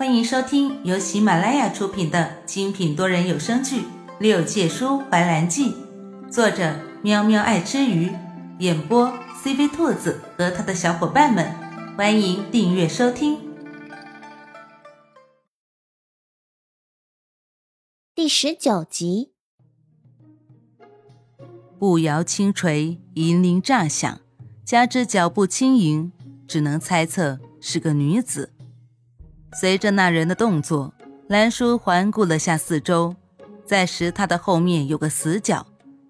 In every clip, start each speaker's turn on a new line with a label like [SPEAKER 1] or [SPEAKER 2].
[SPEAKER 1] 欢迎收听由喜马拉雅出品的精品多人有声剧《六界书怀兰记》，作者喵喵爱吃鱼，演播 CV 兔子和他的小伙伴们。欢迎订阅收听。
[SPEAKER 2] 第十九集，
[SPEAKER 1] 步摇轻垂，银铃乍响，加之脚步轻盈，只能猜测是个女子。随着那人的动作，兰叔环顾了下四周，在石榻的后面有个死角，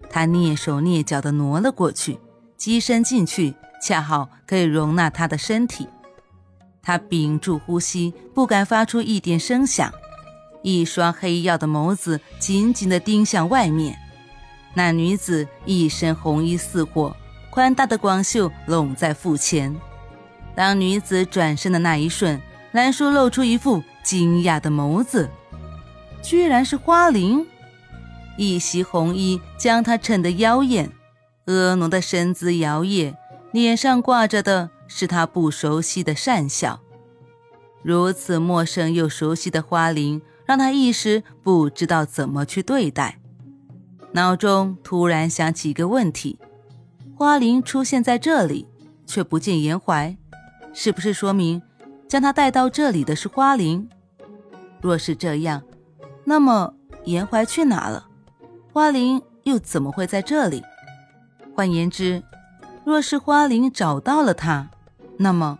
[SPEAKER 1] 他蹑手蹑脚地挪了过去，机身进去，恰好可以容纳他的身体。他屏住呼吸，不敢发出一点声响，一双黑曜的眸子紧紧地盯向外面。那女子一身红衣似火，宽大的广袖拢在腹前。当女子转身的那一瞬，兰叔露出一副惊讶的眸子，居然是花灵。一袭红衣将她衬得妖艳，婀娜的身姿摇曳，脸上挂着的是她不熟悉的善笑。如此陌生又熟悉的花灵，让他一时不知道怎么去对待。脑中突然想起一个问题：花灵出现在这里，却不见颜怀，是不是说明？将他带到这里的是花灵，若是这样，那么颜怀去哪了？花灵又怎么会在这里？换言之，若是花灵找到了他，那么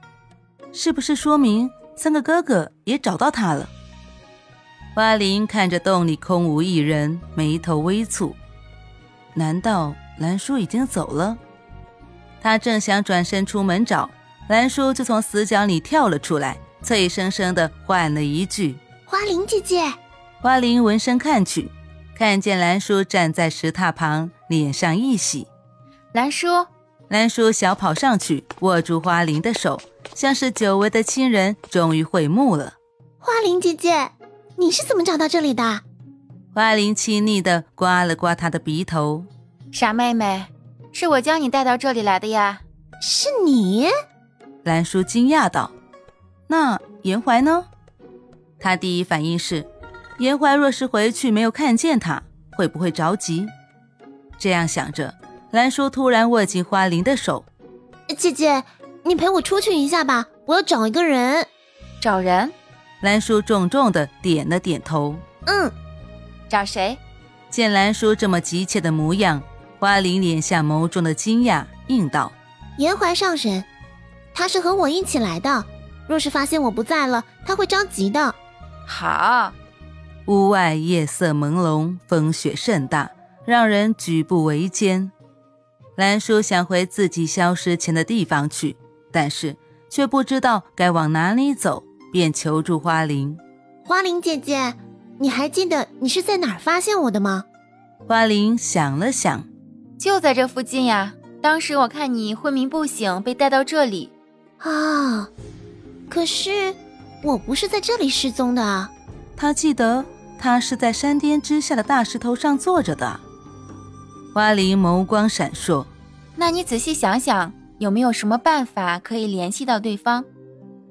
[SPEAKER 1] 是不是说明三个哥哥也找到他了？花灵看着洞里空无一人，眉头微蹙。难道兰叔已经走了？他正想转身出门找。兰叔就从死角里跳了出来，脆生生的唤了一句：“
[SPEAKER 2] 花灵姐姐。”
[SPEAKER 1] 花灵闻声看去，看见兰叔站在石榻旁，脸上一喜。
[SPEAKER 3] 兰叔，
[SPEAKER 1] 兰叔小跑上去，握住花灵的手，像是久违的亲人终于会幕了。
[SPEAKER 2] 花灵姐姐，你是怎么找到这里的？
[SPEAKER 1] 花灵亲昵的刮了刮他的鼻头。
[SPEAKER 3] 傻妹妹，是我将你带到这里来的呀。
[SPEAKER 2] 是你？
[SPEAKER 1] 兰叔惊讶道：“那颜怀呢？”他第一反应是，颜怀若是回去没有看见他，会不会着急？这样想着，兰叔突然握紧花灵的手：“
[SPEAKER 2] 姐姐，你陪我出去一下吧，我要找一个人。”
[SPEAKER 3] 找人？
[SPEAKER 1] 兰叔重重的点了点头：“
[SPEAKER 2] 嗯，
[SPEAKER 3] 找谁？”
[SPEAKER 1] 见兰叔这么急切的模样，花灵脸下眸中的惊讶应道：“
[SPEAKER 2] 颜怀上神。”他是和我一起来的，若是发现我不在了，他会着急的。
[SPEAKER 3] 好，
[SPEAKER 1] 屋外夜色朦胧，风雪甚大，让人举步维艰。兰叔想回自己消失前的地方去，但是却不知道该往哪里走，便求助花灵。
[SPEAKER 2] 花灵姐姐，你还记得你是在哪儿发现我的吗？
[SPEAKER 1] 花灵想了想，
[SPEAKER 3] 就在这附近呀。当时我看你昏迷不醒，被带到这里。
[SPEAKER 2] 啊！可是我不是在这里失踪的。
[SPEAKER 1] 他记得他是在山巅之下的大石头上坐着的。花灵眸光闪烁。
[SPEAKER 3] 那你仔细想想，有没有什么办法可以联系到对方？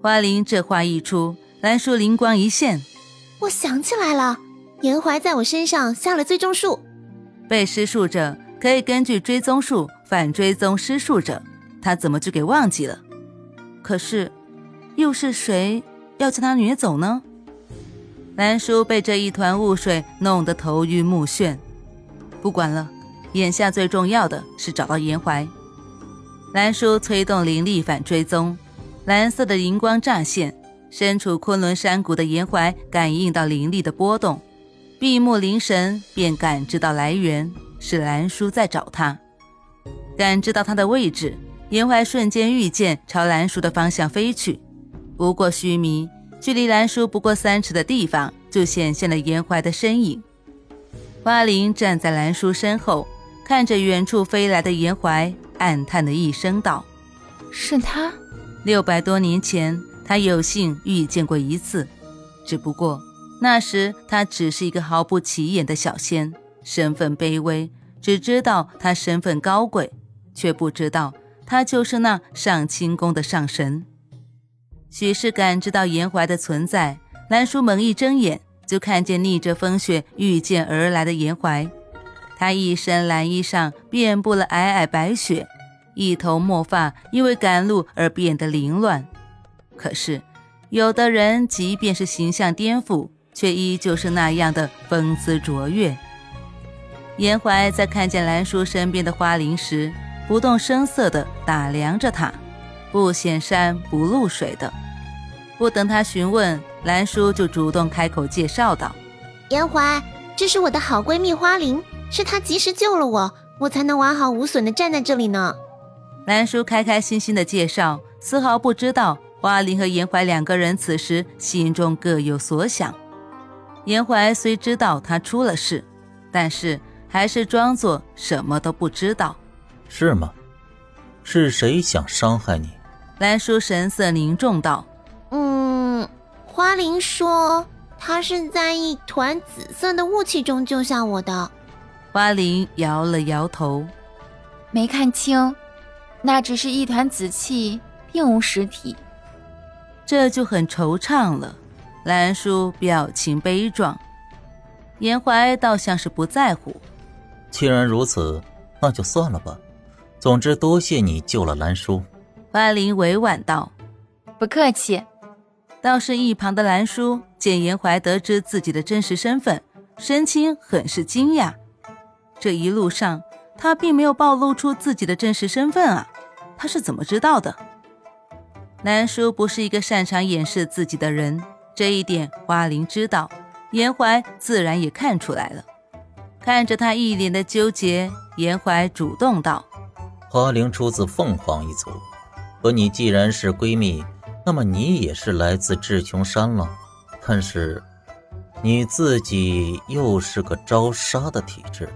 [SPEAKER 1] 花灵这话一出，兰叔灵光一现。
[SPEAKER 2] 我想起来了，颜怀在我身上下了追踪术。
[SPEAKER 1] 被施术者可以根据追踪术反追踪施术者，他怎么就给忘记了？可是，又是谁要将他掠走呢？兰叔被这一团雾水弄得头晕目眩。不管了，眼下最重要的是找到严怀。兰叔催动灵力反追踪，蓝色的荧光乍现，身处昆仑山谷的严怀感应到灵力的波动，闭目凝神便感知到来源是兰叔在找他，感知到他的位置。颜怀瞬间御剑朝兰叔的方向飞去，不过须弥，距离兰叔不过三尺的地方，就显现了颜怀的身影。花灵站在兰叔身后，看着远处飞来的颜怀，暗叹的一声道：“
[SPEAKER 3] 是他。
[SPEAKER 1] 六百多年前，他有幸遇见过一次，只不过那时他只是一个毫不起眼的小仙，身份卑微，只知道他身份高贵，却不知道。”他就是那上清宫的上神，许是感知到颜怀的存在，兰叔猛一睁眼，就看见逆着风雪御剑而来的严怀。他一身蓝衣上遍布了皑皑白雪，一头墨发因为赶路而变得凌乱。可是，有的人即便是形象颠覆，却依旧是那样的风姿卓越。严怀在看见兰叔身边的花灵时，不动声色地打量着他，不显山不露水的。不等他询问，兰叔就主动开口介绍道：“
[SPEAKER 2] 严怀，这是我的好闺蜜花灵，是她及时救了我，我才能完好无损地站在这里呢。”
[SPEAKER 1] 兰叔开开心心的介绍，丝毫不知道花灵和严怀两个人此时心中各有所想。严怀虽知道他出了事，但是。还是装作什么都不知道，
[SPEAKER 4] 是吗？是谁想伤害你？
[SPEAKER 1] 兰叔神色凝重道：“
[SPEAKER 2] 嗯，花灵说他是在一团紫色的雾气中救下我的。”
[SPEAKER 1] 花灵摇了摇头，
[SPEAKER 3] 没看清，那只是一团紫气，并无实体。
[SPEAKER 1] 这就很惆怅了。兰叔表情悲壮，严怀倒像是不在乎。
[SPEAKER 4] 既然如此，那就算了吧。总之，多谢你救了兰叔。
[SPEAKER 1] 花林委婉道：“
[SPEAKER 3] 不客气。”
[SPEAKER 1] 倒是一旁的兰叔见严怀得知自己的真实身份，神情很是惊讶。这一路上，他并没有暴露出自己的真实身份啊，他是怎么知道的？兰叔不是一个擅长掩饰自己的人，这一点花灵知道，严怀自然也看出来了。看着他一脸的纠结，严怀主动道：“
[SPEAKER 4] 花灵出自凤凰一族，和你既然是闺蜜，那么你也是来自至琼山了。但是，你自己又是个招杀的体质，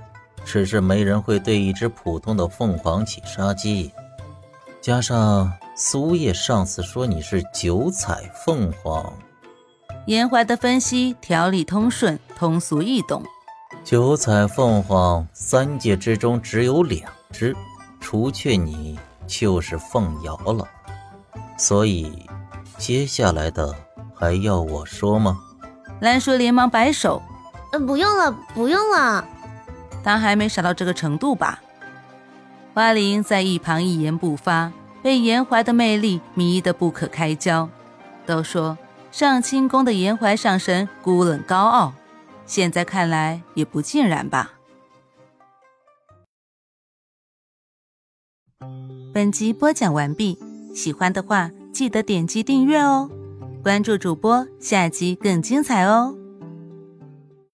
[SPEAKER 4] 只是没人会对一只普通的凤凰起杀机。加上苏叶上次说你是九彩凤凰。”
[SPEAKER 1] 严怀的分析条理通顺，通俗易懂。
[SPEAKER 4] 九彩凤凰，三界之中只有两只，除却你就是凤瑶了。所以，接下来的还要我说吗？
[SPEAKER 1] 兰叔连忙摆手：“
[SPEAKER 2] 嗯，不用了，不用了。”
[SPEAKER 1] 他还没傻到这个程度吧？花灵在一旁一言不发，被严怀的魅力迷得不可开交。都说上清宫的严怀上神孤冷高傲。现在看来也不尽然吧。本集播讲完毕，喜欢的话记得点击订阅哦，关注主播，下集更精彩哦。